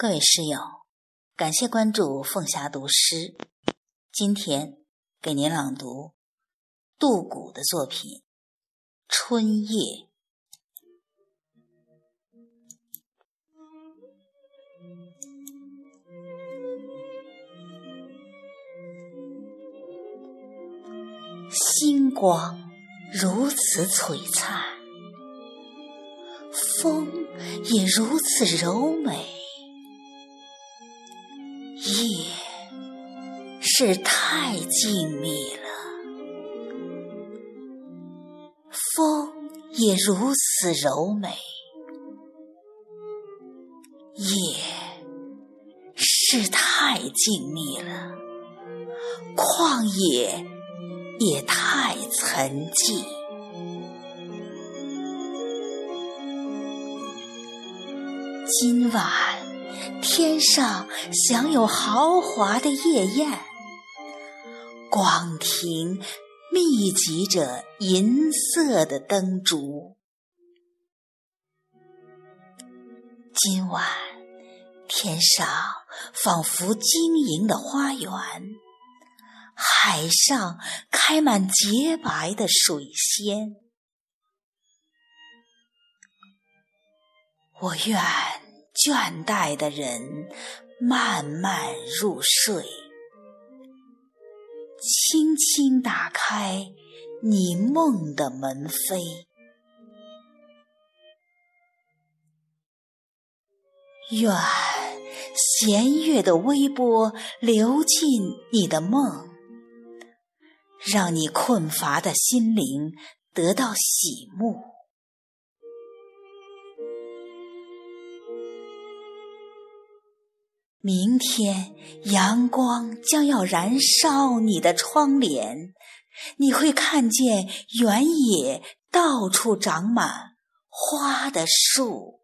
各位诗友，感谢关注凤霞读诗。今天给您朗读杜甫的作品《春夜》。星光如此璀璨，风也如此柔美，夜是太静谧了，风也如此柔美，夜是太静谧了，旷野。也太沉寂。今晚天上享有豪华的夜宴，广庭密集着银色的灯烛。今晚天上仿佛晶莹的花园。海上开满洁白的水仙，我愿倦怠的人慢慢入睡，轻轻打开你梦的门扉，愿弦乐的微波流进你的梦。让你困乏的心灵得到洗沐。明天阳光将要燃烧你的窗帘，你会看见原野到处长满花的树。